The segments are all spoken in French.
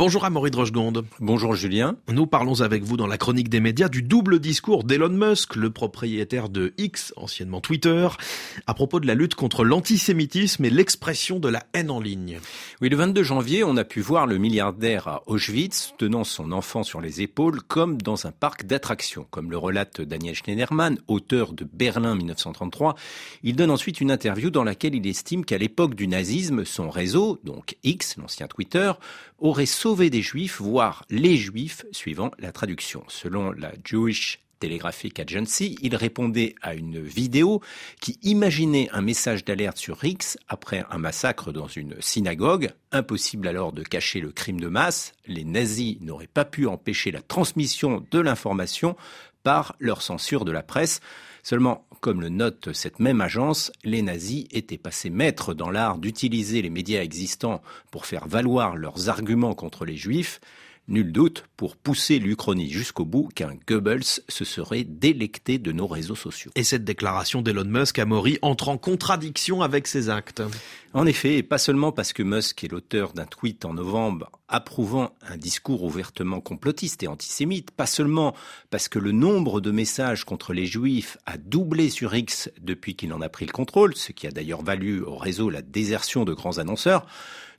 Bonjour Amaury Drochegonde. Bonjour Julien. Nous parlons avec vous dans la chronique des médias du double discours d'Elon Musk, le propriétaire de X, anciennement Twitter, à propos de la lutte contre l'antisémitisme et l'expression de la haine en ligne. Oui, le 22 janvier, on a pu voir le milliardaire à Auschwitz tenant son enfant sur les épaules comme dans un parc d'attractions. Comme le relate Daniel Schneiderman, auteur de Berlin 1933, il donne ensuite une interview dans laquelle il estime qu'à l'époque du nazisme, son réseau, donc X, l'ancien Twitter, aurait des juifs, voire les juifs, suivant la traduction. Selon la Jewish Telegraphic Agency, il répondait à une vidéo qui imaginait un message d'alerte sur X après un massacre dans une synagogue. Impossible alors de cacher le crime de masse. Les nazis n'auraient pas pu empêcher la transmission de l'information par leur censure de la presse. Seulement, comme le note cette même agence, les nazis étaient passés maîtres dans l'art d'utiliser les médias existants pour faire valoir leurs arguments contre les juifs. Nul doute pour pousser l'Uchronie jusqu'au bout qu'un Goebbels se serait délecté de nos réseaux sociaux. Et cette déclaration d'Elon Musk à Maury entre en contradiction avec ses actes. En effet, et pas seulement parce que Musk est l'auteur d'un tweet en novembre approuvant un discours ouvertement complotiste et antisémite, pas seulement parce que le nombre de messages contre les juifs a doublé sur X depuis qu'il en a pris le contrôle, ce qui a d'ailleurs valu au réseau la désertion de grands annonceurs,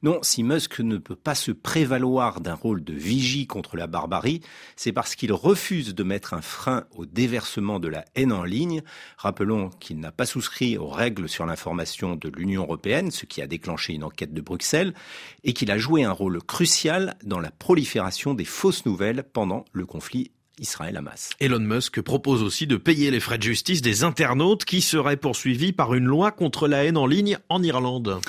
non, si Musk ne peut pas se prévaloir d'un rôle de vigie contre la barbarie, c'est parce qu'il refuse de mettre un frein au déversement de la haine en ligne. Rappelons qu'il n'a pas souscrit aux règles sur l'information de l'Union européenne, ce qui a déclenché une enquête de Bruxelles, et qu'il a joué un rôle crucial dans la prolifération des fausses nouvelles pendant le conflit Israël-Hamas. Elon Musk propose aussi de payer les frais de justice des internautes qui seraient poursuivis par une loi contre la haine en ligne en Irlande.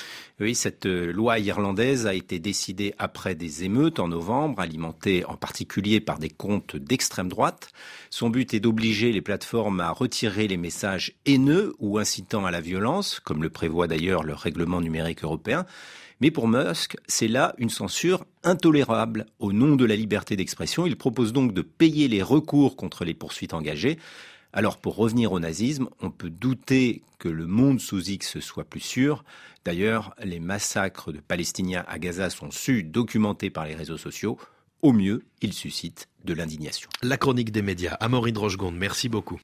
Oui, cette euh, loi irlandaise a été décidée après des émeutes en novembre, alimentées en particulier par des comptes d'extrême droite. Son but est d'obliger les plateformes à retirer les messages haineux ou incitant à la violence, comme le prévoit d'ailleurs le règlement numérique européen. Mais pour Musk, c'est là une censure intolérable. Au nom de la liberté d'expression, il propose donc de payer les recours contre les poursuites engagées. Alors pour revenir au nazisme, on peut douter que le monde sous X soit plus sûr. D'ailleurs, les massacres de Palestiniens à Gaza sont su documentés par les réseaux sociaux. Au mieux, ils suscitent de l'indignation. La chronique des médias. Amaury Drochegonde, merci beaucoup.